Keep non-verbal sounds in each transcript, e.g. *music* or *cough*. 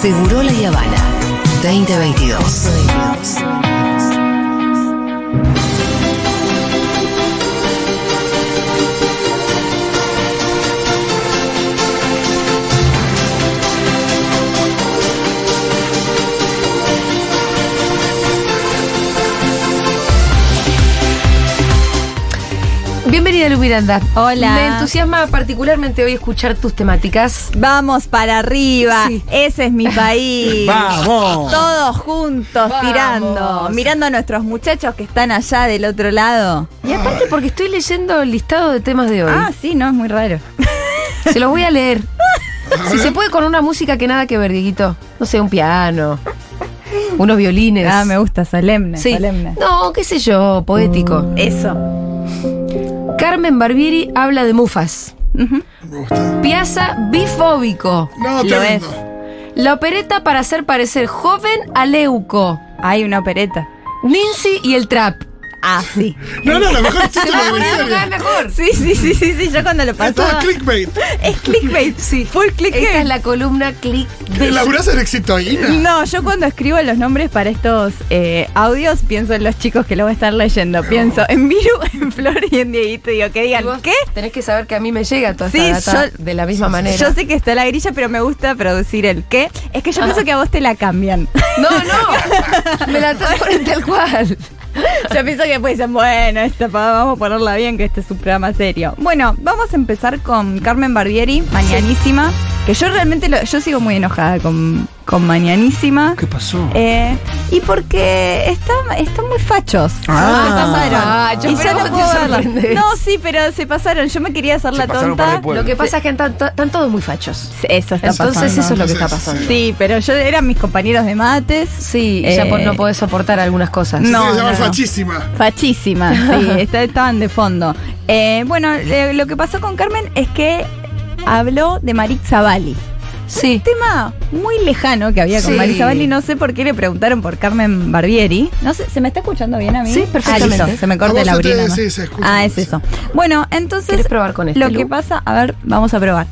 Seguro La Habana 2022. Bienvenida, Lu Miranda. Hola. Me entusiasma particularmente hoy escuchar tus temáticas. Vamos para arriba. Sí. Ese es mi *laughs* país. ¡Vamos! Todos juntos, Vamos. tirando. Mirando a nuestros muchachos que están allá del otro lado. Y aparte porque estoy leyendo el listado de temas de hoy. Ah, sí, no, es muy raro. *laughs* Se los voy a leer. *laughs* Si se puede con una música que nada que ver, Dieguito. No sé, un piano. Unos violines. Ah, me gusta, solemne, Sí. solemne. No, qué sé yo, poético. Eso. Carmen Barbieri habla de mufas. Ujú. Me gusta. Piazza bifóbico. No, Lo tremendo. La opereta para hacer parecer joven a Leuco. Hay una opereta. Nancy y el trap. Ah, sí. No, no, la mejor de la historia. mejor. Sí, sí, sí, sí, sí. Yo cuando lo Es todo pasaba. clickbait. Es clickbait. Sí. *laughs* Full clickbait. Esta es la columna click de ¿Laburás en Exitoína? No, yo cuando escribo los nombres para estos eh, audios pienso en los chicos que lo voy a estar leyendo. Pienso en Viru, *laughs* en Flor y en Dieguito. Digo, que digan, ¿qué? Tenés que saber que a mí me llega toda Sí, esta data yo- de la misma manera. Yo sé que está la grilla, pero me gusta producir el qué. Es que yo pienso que a vos te la cambian. No, no. *laughs* me la ponen tal cual. *laughs* yo pienso que pues dicen, bueno, esta vamos a ponerla bien, que este es un programa serio. Bueno, vamos a empezar con Carmen Barbieri, Mañanísima. Que yo realmente, lo- yo sigo muy enojada con, con Mañanísima. ¿Qué pasó? Eh, y porque está, están muy fachos. Ah. se pasaron. Y ya no ¿cómo te puedo verla. sorprendes? No, sí, pero se pasaron. Yo me quería hacer Se la tonta. Lo que pasa es que están, to- están todos muy fachos. Eso está Entonces pasando. eso es lo que está Entonces, pasando. Sí, pero yo eran mis compañeros de mates. Sí, Eh, ya no podés soportar algunas cosas. No. Se llama no. fachísima. Fachísima, sí, *laughs* está- estaban de fondo. Eh, bueno, eh, lo que pasó con Carmen es que habló de Marix Bali. Sí. Tema muy lejano que había con Sí. Marix Bali. No sé por qué le preguntaron por Carmen Barbieri. No sé, ¿se me está escuchando bien a mí? Sí, perfectamente. Ah, listo, se me corta la orina. sí, se escucha Ah, es eso. Bueno, entonces. ¿Quieres probar con este, Lo Lu? que pasa, a ver, vamos a probar.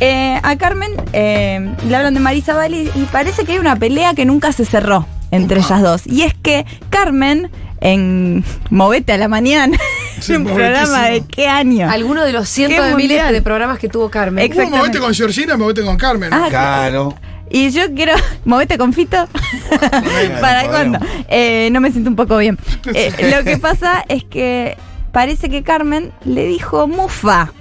Eh, a Carmen eh, le hablan de Marisa Bali y parece que hay una pelea que nunca se cerró entre ellas dos. Y es que Carmen, en Movete a la Mañana, *laughs* Sí, un programa de qué año. Alguno de los cientos de miles de programas que tuvo Carmen. Uno Exactamente. movete con Georgina, movete con Carmen. Ah, Claro. Y yo quiero. *laughs* ¿Movete con Fito? ¿Para cuándo? Eh, no me siento un poco bien. *laughs* Eh, lo que pasa es que parece que Carmen le dijo mufa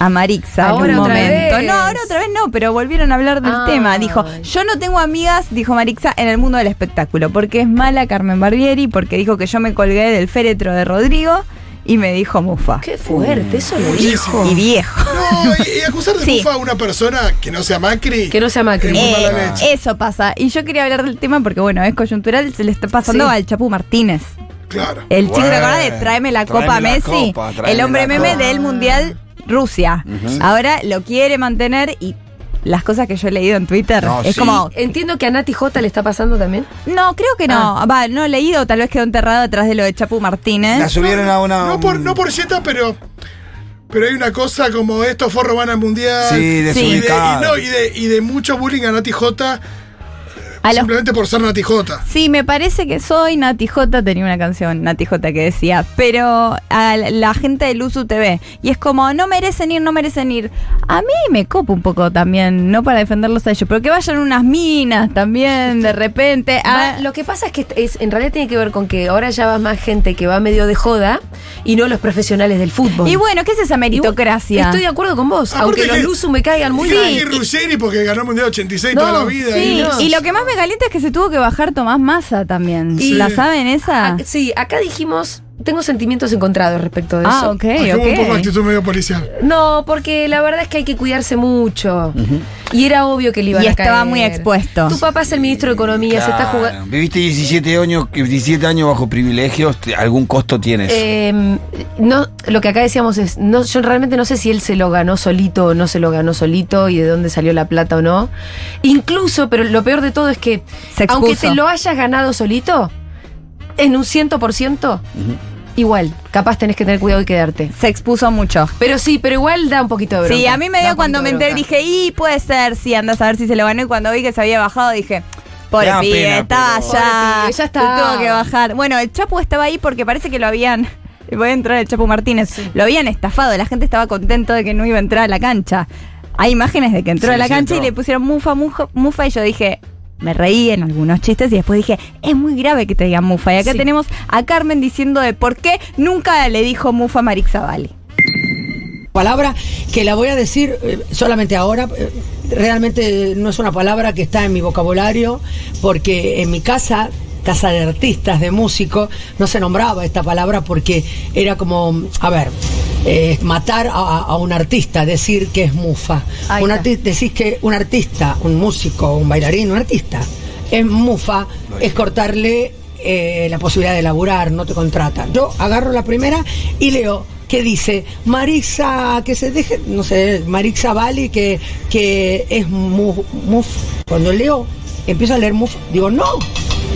a Marixa Ahora en un otra momento. vez. No, ahora otra vez no, pero volvieron a hablar del Ah. tema. Dijo, yo no tengo amigas, dijo Marixa, en el mundo del espectáculo, porque es mala Carmen Barbieri, porque dijo que yo me colgué del féretro de Rodrigo y me dijo mufa. Qué fuerte, eso lo dijo. Y viejo. No, y, y acusar de Sí. bufa a una persona que no sea Macri. Que no sea Macri. Eh, eso pasa. Y yo quería hablar del tema porque, bueno, es coyuntural, se le está pasando Sí. al Chapu Martínez. Claro. El chico, ¿te Bueno, acordás de Tráeme la tráeme Copa la Messi? copa, el hombre meme copa. del Mundial Rusia. Ahora lo quiere mantener y las cosas que yo he leído en Twitter No, es sí. como... Entiendo que a Nati J le está pasando también. No, creo que no. Va, no he leído, tal vez quedó enterrado atrás de lo de Chapu Martínez. La subieron a una. No por, no por Jetta, pero. Pero hay una cosa como estos forros van al mundial. Sí, y de, y, desubicado. no, y, de, y de mucho bullying a Nati J. A los simplemente por ser Nati J. Sí, me parece que soy Nati J, tenía una canción Nati J que decía, pero a la gente de Luzu TV. Y es como, no merecen ir, no merecen ir. A mí me copa un poco también, no para defenderlos a ellos, pero que vayan unas minas también de repente. Va, lo que pasa es que es, en realidad tiene que ver con que ahora ya va más gente que va medio de joda y no los profesionales del fútbol. Y bueno, ¿qué es esa meritocracia? Estoy de acuerdo con vos, Aparte aunque los Luzu me caigan muy Sí. bien. Ruggeri porque ganó el mundial 86 No, toda la vida. Sí, y- no. y lo que más me calienta es que se tuvo que bajar Tomás Massa también. ¿La saben esa? Ah, sí, acá dijimos, tengo sentimientos encontrados respecto de Ah, eso. ok, Aquí hubo un poco de ok. actitud medio policial. No, porque la verdad es que hay que cuidarse mucho. Y era obvio que le iban Y a estaba caer. muy expuesto. Tu papá es el ministro de Economía, se está jugando. Viviste 17 años, 17 años bajo privilegios, algún costo tienes. Eh, no, lo que acá decíamos es, no, yo realmente no sé si él se lo ganó solito o no se lo ganó solito y de dónde salió la plata o no. Incluso, pero lo peor de todo es que, aunque te lo hayas ganado solito, en un ciento por ciento, igual, capaz tenés que tener cuidado y quedarte. Se expuso mucho. Pero sí, pero igual da un poquito de bronca. Sí, a mí me dio cuando me enteré, dije, y puede ser, sí, andas a ver si se lo ganó. Y cuando vi que se había bajado, dije, pobre pibe, pena, estaba pero- ya, está. tuvo que bajar. Bueno, el Chapu estaba ahí porque parece que lo habían, *laughs* voy a entrar el Chapu Martínez, lo habían estafado, la gente estaba contento de que no iba a entrar a la cancha. Hay imágenes de que entró Sí, a la cancha y le pusieron mufa, mufa, mufa, y yo dije... Me reí en algunos chistes y después dije, es muy grave que te digan mufa. Y acá Sí. tenemos a Carmen diciendo de por qué nunca le dijo mufa a Marix Zavalli. palabra que la voy a decir eh, solamente ahora. eh, realmente no es una palabra que está en mi vocabulario porque en mi casa, casa de artistas, de músicos, no se nombraba esta palabra porque era como, a ver, eh, matar a, a- un artista, decir que es mufa. Un decís que un artista, un músico, un bailarín, un artista, es mufa, es cortarle eh, la posibilidad de laburar, no te contratan. Yo agarro la primera y leo que dice Marisa, que se deje, no sé, Marisa Vali, que, que es mu- muf. Cuando leo, empiezo a leer muf, digo, no,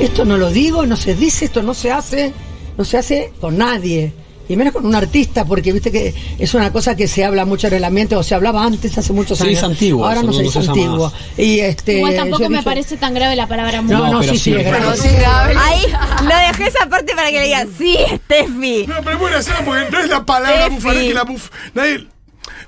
esto no lo digo, no se dice, esto no se hace, no se hace con nadie. Y menos con un artista, porque viste que es una cosa que se habla mucho en el ambiente, o se hablaba antes, hace muchos Se años. dice antiguo, Ahora no no se dice se antiguo. más. Y este, Igual tampoco me parece tan grave la palabra No, no, pero sí, sí sí, es grave. grave. Ahí lo dejé esa parte para que le diga, sí, Steffi. No, pero escena porque no es la palabra Steffi. bufar, es que la buf. Nadie.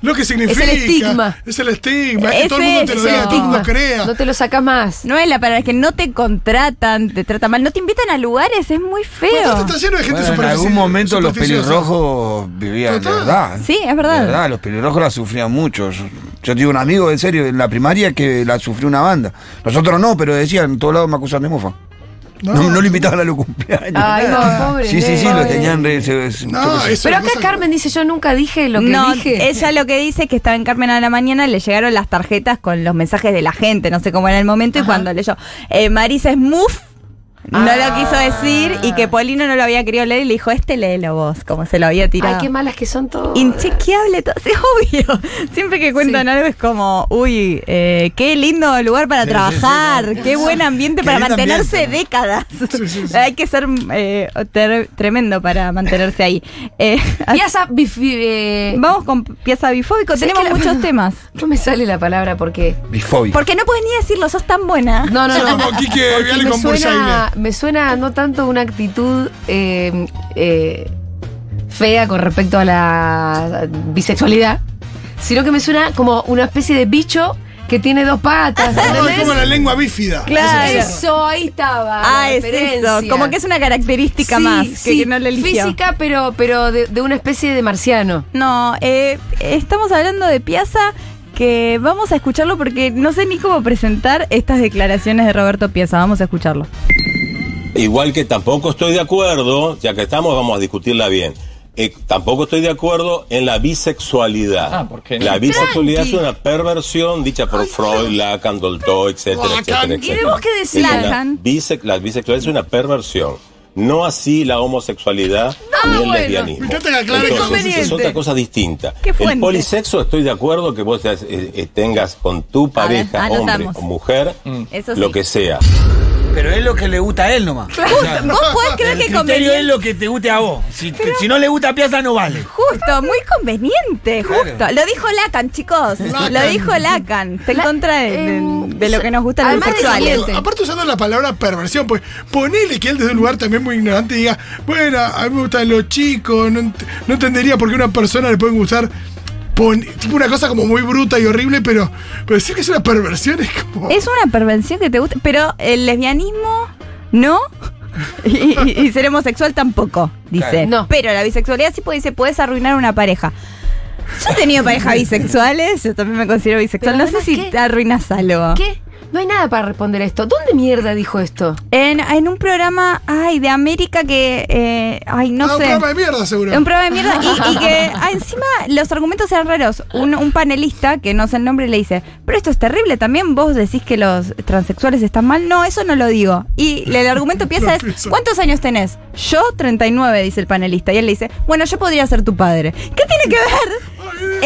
Lo que significa. estigma. Es el estigma. Es Es que todo el mundo te lo diga, todo el mundo crea. No te lo sacas más. No es la palabra, es que no te contratan, te tratan mal, no te invitan a lugares, es muy Bueno, feo. está lleno de gente Bueno, en algún momento los pelirrojos vivían de verdad. Sí, es verdad. De verdad, los pelirrojos la sufrían mucho. Yo, yo tengo un amigo, en serio, en la primaria que la sufrió una banda. Nosotros no, pero decían, en todos lados me acusan de mofa. No, no, le invitaban a los cumpleaños. Ay, no, pobre Sí, sí, sí, lo tenían. re- se- se- No, eso. Pero acá Carmen dice, yo nunca dije lo que no, dije. ella lo que dice es que estaba en Carmen a la mañana, le llegaron las tarjetas con los mensajes de la gente, no sé cómo era el momento, y cuando leyó, eh, Marisa es muf, no Ah. lo quiso decir, y que Polino no lo había querido leer, y le dijo, este léelo vos, como se lo había tirado. Ay, qué malas que son todos. Inchequeable, todo, sí, *laughs* obvio. Siempre que cuentan Sí. algo es como, uy, eh, qué lindo lugar para Sí, sí, trabajar, sí, no. qué buen ambiente Qué para mantenerse ambiente, décadas. Sí, sí, sí. *laughs* Hay que ser eh, ter- tremendo para mantenerse ahí. Eh, *laughs* bifi- eh, vamos con pieza bifóbico, tenemos la- muchos temas. No me sale la palabra porque. Bifóbico. Porque no puedes ni decirlo, sos tan buena. No, no, no. como me con suena. Me suena no tanto una actitud eh, eh, fea con respecto a la bisexualidad, sino que me suena como una especie de bicho que tiene dos patas. *laughs* No, es como la lengua bífida. Claro. Eso, ahí estaba. Ah, la es eso. Como que es una característica Sí, más que, sí, que no le eligió. Física, pero, pero de, de una especie de marciano. No, eh, estamos hablando de Piazza que vamos a escucharlo porque no sé ni cómo presentar estas declaraciones de Roberto Piazza. Vamos a escucharlo. Igual que tampoco estoy de acuerdo, ya que estamos, vamos a discutirla bien. Eh, tampoco estoy de acuerdo en la bisexualidad. Ah, ¿por qué no? La bisexualidad Tranqui. es una perversión dicha por Freud, Lacan, Dolto, etcétera, Lacan. etcétera, ¿Y etcétera. de vos qué decís? Es una Lacan. bise- la bisexualidad es una perversión. No así la homosexualidad Ah, ni el bueno. lesbianismo. Que Entonces, es otra cosa distinta. El polisexo estoy de acuerdo que vos eh, eh, tengas con tu pareja, hombre anotamos. o mujer, lo sí. que sea. Pero es lo que le gusta a él nomás. O sea, ¿Vos podés creer el que criterio conveniente? es lo que te guste a vos. Si, si no le gusta a Piazza, no vale. Justo, muy conveniente, Claro. justo. Lo dijo Lacan, chicos. Lacan. Lo dijo Lacan. Está en La- contra de, de- em, de lo que nos gusta los además de bisexuales. caliente. Aparte usando la palabra perversión, pues ponele que él desde un lugar también muy ignorante diga, bueno, a mí me gustan los chicos, no, no entendería por qué a una persona le pueden gustar pon- tipo una cosa como muy bruta y horrible, pero, pero decir que es una perversión es como... Es una pervención que te gusta, pero el lesbianismo no. Y, y- y ser homosexual tampoco, dice. Claro. No. Pero la bisexualidad sí puede, dice, puedes arruinar una pareja. Yo he tenido parejas *laughs* bisexuales, yo también me considero bisexual. Pero No sé si ¿qué? te arruinas algo. ¿Qué? No hay nada para responder esto. ¿Dónde mierda dijo esto? En, en un programa, ay, de América que, eh, ay, no Ah, un sé. programa de mierda, seguro. Un programa de mierda y, y que *laughs* ah, encima los argumentos eran raros. Un, un panelista, que no sé el nombre, le dice, pero esto es terrible, también vos decís que los transexuales están mal. No, eso no lo digo. Y le- el argumento empieza No *laughs* es. ¿cuántos años tenés? Yo 39, dice el panelista. Y él le dice, bueno, yo podría ser tu padre. ¿Qué tiene que ver?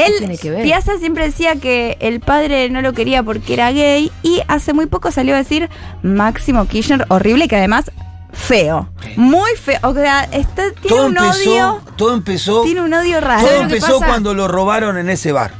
Él, tiene que ver? Piazza siempre decía que el padre no lo quería porque era gay y hace muy poco salió a decir Máximo Kirchner, horrible, que además feo. Muy feo. O sea, está, tiene Todo un empezó, odio. todo empezó, Tiene un odio raro. todo ¿Sabes lo que empezó cuando lo robaron en ese bar.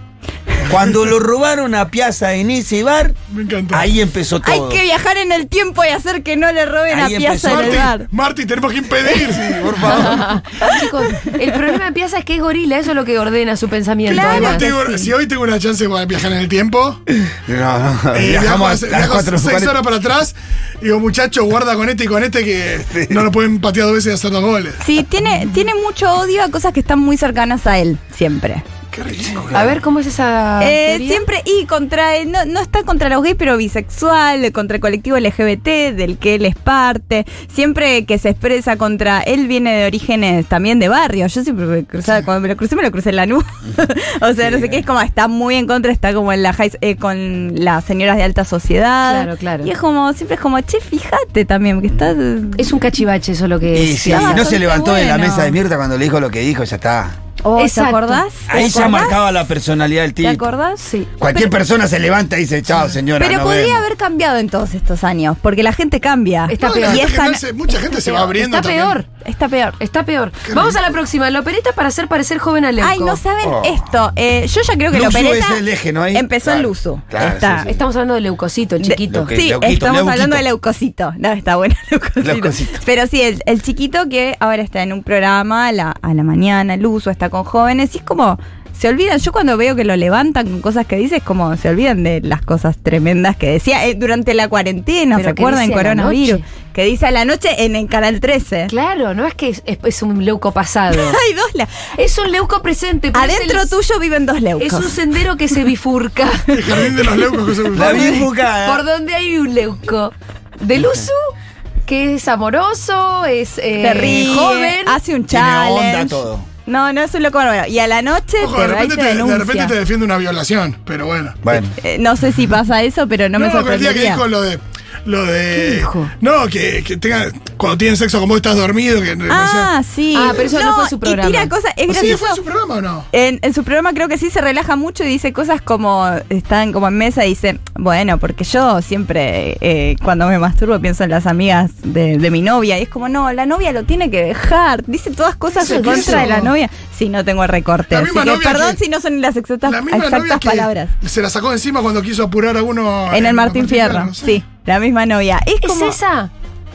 Cuando lo robaron a Piazza en ese bar, Me encantó. ahí empezó Hay todo. que viajar en el tiempo y hacer que no le roben Ahí a Piazza empezó. en el Marty, bar. Marty, tenemos que impedir. Por favor. *laughs* Chicos, el problema de Piazza es que es gorila, eso es lo que ordena su pensamiento. Claro. además. Tengo- si hoy tengo una chance para viajar en el tiempo, *laughs* No, no, eh, viajo, viajamos a hace- las viajo cuatro seis cuarenta. horas para atrás y digo, muchacho, guarda con este y con este que no lo pueden patear dos veces y hacer dos goles. Sí, tiene, tiene mucho odio a cosas que están muy cercanas a él, siempre. Qué rico. A ver, ¿cómo es esa Eh, siempre, y contra, no, no está contra los gays, pero bisexual, contra el colectivo LGBT, del que él es parte. Siempre que se expresa contra, él viene de orígenes también de barrio. Yo siempre me cruzaba, cuando me lo crucé, me lo crucé en la nube. *laughs* o sea, no sé qué, es como, está muy en contra, está como en la high- eh, con las señoras de alta sociedad. Claro, claro. Y es como, siempre es como, che, fíjate también, que está... Es un cachivache eso lo que Y es. si Está no se levantó de la mesa de Mirta cuando le dijo lo que dijo, ya está. Oh, ¿Te acordás? ¿Te Ahí ya marcaba la personalidad del ¿Te tipo. acordás? Sí. Cualquier persona se levanta y dice, chao, señora. Pero nos podría vemos". haber cambiado en todos estos años, porque la gente cambia. Está No, peor. la Y nace- mucha gente se va abriendo Está también. peor. Está peor. Está peor. Vamos a la próxima. La opereta para hacer parecer joven a Leuco. Ay, no saben Oh. esto. Eh, yo ya creo que la Luxu opereta es el eje, ¿no? Ahí. empezó en Claro, Luzu. claro, Está. sí, sí. Estamos hablando de leucocito, el chiquito. Que- Sí, Leuquito, estamos Leuquito. hablando de leucocito. No, está bueno leucocito. Leucocito. Pero sí, el, el chiquito que ahora está en un programa a la, a la mañana, el uso, está con jóvenes, y es como. Se olvidan, yo cuando veo que lo levantan con cosas que dice, es como se olvidan de las cosas tremendas que decía eh, durante la cuarentena, Pero ¿se acuerdan? Coronavirus. Que dice a la noche en el canal 13. Claro, no es que es, es- es un leuco pasado. *laughs* Hay dos. la- es un leuco presente. Adentro el- tuyo viven dos leucos. Es un sendero que se bifurca. *laughs* El jardín de los leucos que se La bifurcada. por donde hay un leuco. Del uso, que es amoroso, es eh, ríe, joven. hace un Tiene challenge. onda todo. No, no es un loco bárbaro. Y a la noche Ojo, te de va y repente te te, de denuncia. repente te defiende una violación, pero bueno. Bueno. Eh, no sé si pasa eso, pero no, me pero el día que sorprendería. dijo lo de. Lo de. ¿Qué dijo? No, que, que tenga. Cuando tienen sexo con vos estás dormido. Que, Ah, sí. Ah, pero eso no fue su programa. Y tira cosas, es ¿Sí gracioso. fue en su programa o no? En, en su programa creo que sí se relaja mucho y dice cosas como, están como en mesa y dice, bueno, porque yo siempre eh, cuando me masturbo pienso en las amigas de, de mi novia y es como, no, la novia lo tiene que dejar. Dice todas cosas ¿Eso en contra de la novia. Sí, no tengo recorte. Así que perdón que- si no son las exactas, La misma novia exactas palabras. se la sacó encima cuando quiso apurar a uno. En el Martín Fierro, no sé. sí, la misma novia. Es, ¿Es esa?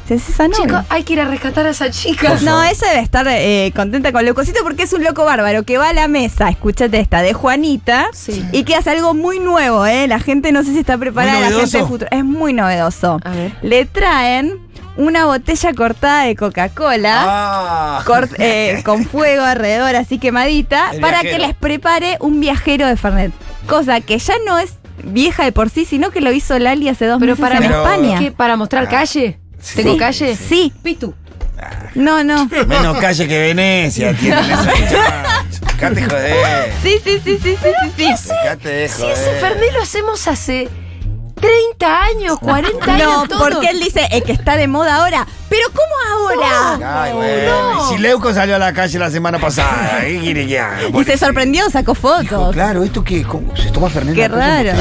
¿Es esa novia? Chicos, hay que ir a rescatar a esa chica. No, ella debe estar eh, contenta con Leucocito porque es un loco bárbaro que va a la mesa, escúchate esta, de Juanita, Sí. y que hace algo muy nuevo, ¿eh? La gente no sé si está preparada, la gente novedoso. de futuro. Es muy novedoso. A ver. Le traen una botella cortada de Coca-Cola. Ah. *laughs* eh, con fuego alrededor, así quemadita, El para viajero. que les prepare un viajero de Fernet. Cosa que ya no es vieja de por sí, sino que lo hizo Lali hace dos Pero meses para, en Pero- España. ¿qué? ¿Para mostrar calle? Sí. ¿Tengo Sí. calle? Sí. Pitu. No, no. Menos calle que Venecia tienen. Dejate *laughs* joder. Sí, sí, sí, sí, sí, sí, sí. Dejate de Si ese Fernet lo hacemos hace 30 años, 40 años. No, todo. porque él dice el que está de moda ahora. Pero ¿cómo ahora? Ay, bueno. no. Y Si Leuco salió a la calle la semana pasada, ¿qué quiere que haga? Y se sorprendió, sacó fotos. Claro, ¿esto qué? ¿Cómo? ¿Se toma Fernández? Qué raro.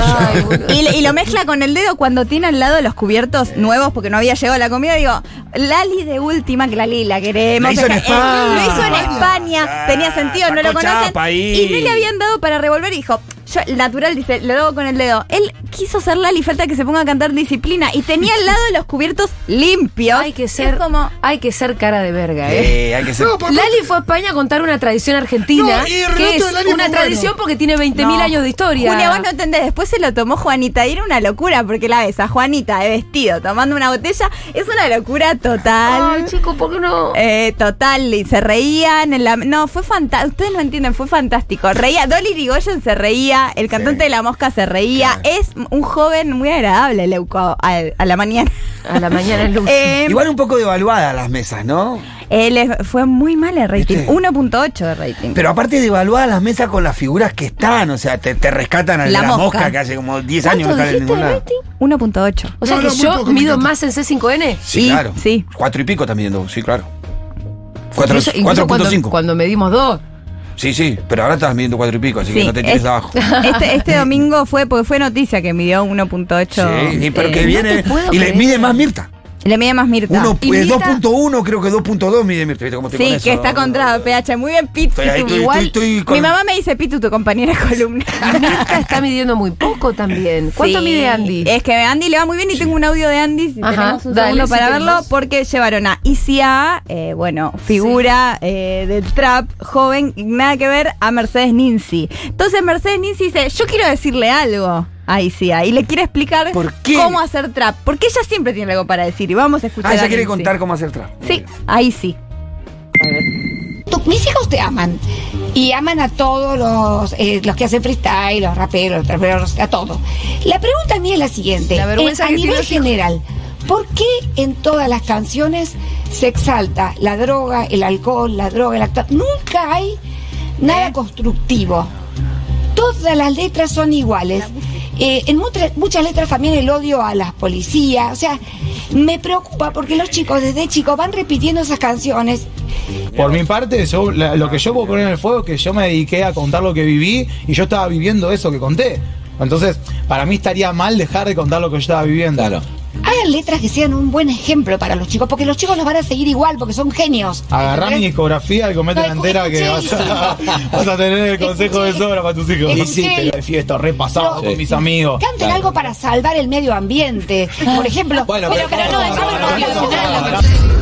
Ay. Y, lo mezcla con el dedo cuando tiene al lado los cubiertos nuevos porque no había llegado la comida. Digo, Lali de última, que Lali la queremos. La hizo en Eh, España. Lo hizo en España. Ah, tenía sentido, no lo conocen. ahí. Y no le habían dado para revolver y dijo. Yo, natural dice, le doy con el dedo. Él quiso ser Lali, falta que se ponga a cantar disciplina. Y tenía al lado los cubiertos limpios. Hay que Es ser, como. hay que ser cara de verga, ¿eh? Eh, hay que ser. No, Lali fue a España a contar una tradición argentina, No, y el que relato es de Lali es una muy tradición bueno. porque tiene 20.000 No. años de historia. Julia, vos no entendés. Después se lo tomó Juanita y era una locura porque la ves a Juanita de vestido tomando una botella. Es una locura total. Ay, chico, ¿por qué no? Eh, total, y se reían. En la, no, fue fantástico. Ustedes no entienden, fue fantástico. Reía, Dolly Rigoyen se reía, el cantante de La Mosca se reía. Es un joven muy agradable, Leuco, a, a la mañana. A la mañana *laughs* en luz. Eh, Igual un poco devaluadas las mesas, ¿no? él es- fue muy mal el rating, ¿Viste? 1.8 de rating. Pero aparte devaluadas las mesas con las figuras que están, o sea, te, te rescatan a La la, mosca. mosca. que hace como 10 años no ¿Cuánto sale en ningún lado. rating? 1.8. O sea No, que no, yo mido más en C5N. Sí, claro. sí. Cuatro y pico también, dos, sí, claro. Incluso- Cuatro- incluso cuando, 4.5. cuando medimos dos. Sí, sí, pero ahora estás midiendo cuatro y pico, así que no te tires es- abajo. *laughs* Este, este *laughs* domingo fue porque fue noticia que midió 1.8. Sí, y pero eh, que viene. y le mide más Mirta. Le mide más Mirta. Uno, Y eh, Mirta- 2.1, creo que 2.2 mide Mirta. ¿Viste cómo estoy Sí, con eso? que está contra PH. Muy bien, Pitu. Estoy Igual, estoy- estoy con- Mi mamá me dice Pitu, tu compañera de columna. *laughs* Mirta está midiendo muy poco también. ¿Cuánto Sí. mide Andy? Es que Andy le va muy bien y tengo un audio de Andy. Si Ajá, tenemos un dale, segundo si para tenemos. verlo, porque llevaron a ICA, eh, bueno, figura eh, del trap joven, nada que ver a Mercedes Ninzi. Entonces Mercedes Ninzi dice: Yo quiero decirle algo a ICA y le quiere explicar ¿Por qué? cómo hacer trap. Porque ella siempre tiene algo para decir y vamos a escuchar. Ah, a ella quiere contar cómo hacer trap. Sí, ahí sí. Tu- mis hijos te aman. Y aman a todos los, eh, los que hacen freestyle, los raperos, los traperos, a todos. La pregunta mía es la siguiente. La vergüenza Eh, a nivel general, ¿por qué en todas las canciones se exalta la droga, el alcohol, la droga, el actor? Nunca hay nada ¿Eh? constructivo. Todas las letras son iguales. Eh, en mutra- muchas letras también el odio a las policías. O sea, me preocupa porque los chicos desde chicos van repitiendo esas canciones Por mi parte, yo, la- lo que yo puedo poner en el fuego es que yo me dediqué a contar lo que viví y yo estaba viviendo eso que conté. Entonces, para mí estaría mal dejar de contar lo que yo estaba viviendo. Claro. Letras que sean un buen ejemplo para los chicos, porque los chicos los van a seguir igual, porque son genios. Agarrá mi discografía y comete No, la entera que vas a, *laughs* vas a tener el consejo de sobra para tus hijos. Escuché. Y sí, pero de fiesta, repasado No. con mis amigos. Canten Claro. algo para salvar el medio ambiente. Por ejemplo, Bueno, pero, pero- pero no, no, no,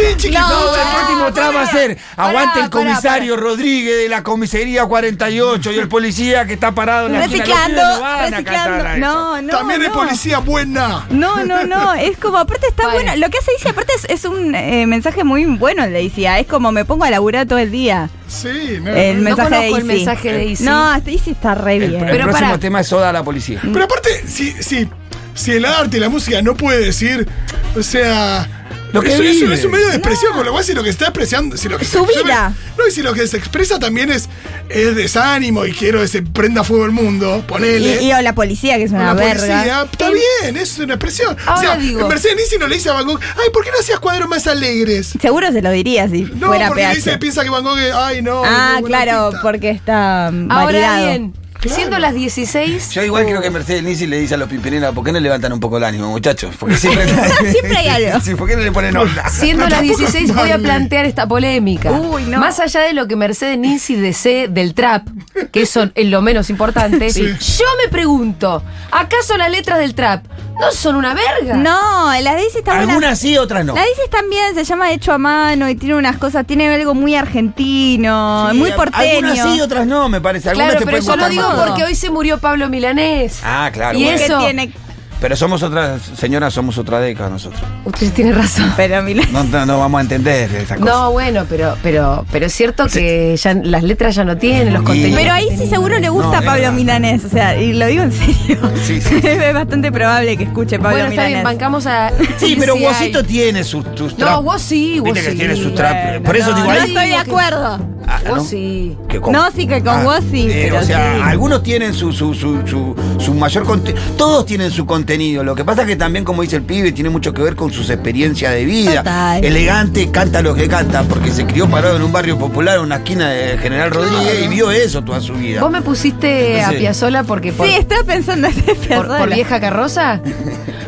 Sí, chiquito. No, el próximo tramo va a ser Aguante el comisario Rodríguez de la comisaría 48 y el policía que está parado en la Reciclando, reciclando. No, no. También no. policía buena. No, no, no. Es como, aparte está Vale. bueno. Lo que hace Isia, aparte es, es un eh, mensaje muy bueno el de Isia. Es como me pongo a laburar todo el día. Sí, no, El no. mensaje de el mensaje de Izzy. No, hasta Isi está re bien. el Pero próximo pará. tema es Soda a la policía. Pero aparte, si, si, si el arte y la música no puede decir, o sea. Lo que eso, eso vive. es un medio de expresión, con lo cual si lo que está expresando. Si lo que Su se expresa- vida. No, y si lo que se expresa también es, es desánimo y quiero que se prenda fuego el mundo, ponele. Y, y o la policía, que es una la verga. policía, está bien, es una expresión. Ahora o sea, digo- Mercedes Nizi no le dice a Van Gogh, ay, ¿por qué no hacías cuadros más alegres? Seguro se lo diría si No, fuera porque dice, piensa que Van Gogh, es- ay, no. ah, claro, porque está Ahora validado. bien, siendo las 16. Yo igual creo que Mercedes Nisi le dice a los Pimpinela, ¿por qué no levantan un poco el ánimo, muchachos? Porque siempre, *laughs* Siempre hay algo. Sí, ¿por qué no le ponen onda? Siendo las 16 voy a plantear esta polémica. Uy, no. Más allá de lo que Mercedes Ninzi desee del trap, que eso es lo menos importante, Sí. yo me pregunto, ¿acaso las letras del trap no son una verga? No, la de Isi está buena. Algunas sí, otras no. La dices también, se llama Hecho a Mano y tiene unas cosas, tiene algo muy argentino, Sí, muy a- porteño. Algunas sí, otras no, me parece. Algunas Claro, te pero pueden yo lo gustar digo más. porque hoy se murió Pablo Milanés. Ah, claro. Y bueno. ¿Qué eso- tiene? Pero somos otras, señoras, somos otra década nosotros. Usted tiene razón. Pero Mila- No, no, no vamos a entender esa cosa. No, bueno, pero, pero, pero es cierto que ya las letras ya no tienen los Y- contenidos. Pero ahí sí seguro le gusta No, a Pablo. Milanés, o sea, y lo digo en serio. Sí, sí. *laughs* es bastante probable que escuche Pablo bueno, está bien, Milanés. bancamos a. Sí, pero hay. Guasito tiene sus, sus No, vos sí, Viste que tiene sus trap. Bueno, Por eso no, digo no ahí. estoy de que- acuerdo. Ah, Vos ¿no? sí. Que con- No, sí, que con vos sí, eh, pero o sea, sí. algunos tienen su, su, su, su, su mayor contenido. Todos tienen su contenido. Lo que pasa es que también, como dice el pibe, tiene mucho que ver con sus experiencias de vida. Total. Elegante canta lo que canta, porque se crió parado en un barrio popular, en una esquina de General Rodríguez, y vio eso toda su vida. ¿Vos me pusiste a Piazzola porque por, Sí, estaba pensando en ese por, por vieja carroza? *laughs*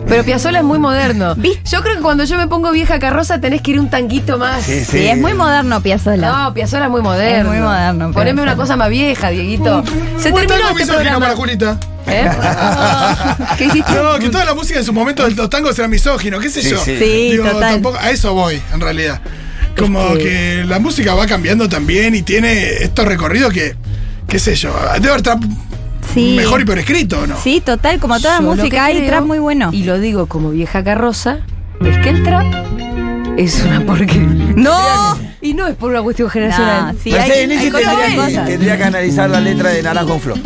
Pero Piazzola es muy moderno. ¿Viste? Yo creo que cuando yo me pongo vieja carroza tenés que ir un tanquito más. Sí, Sí, es muy moderno Piazzolla. No, Piazzola es muy moderno. Es muy moderno, Poneme una cosa más vieja, Dieguito. Se terminó este misógino programa. para Julita. ¿Eh? *laughs* ¿Qué dijiste? No, que toda la música en su momento de los tangos era misógino, qué sé Sí, yo. sí. Sí, Digo, total. tampoco- a eso voy, en realidad. Como Es que- la música va cambiando también y tiene estos recorridos que, qué sé yo, debe haber Sí. mejor y peor escrito, ¿no? Sí, total, como toda Yo música hay creo, trap muy bueno. Y lo digo como vieja carroza, es que el trap es una porquería. ¡No! Y no es por una cuestión generacional. No, sí, Mercedes hay, Nisi hay cosas tendría, que- cosas. tendría que analizar la letra de Naranjo en Flor.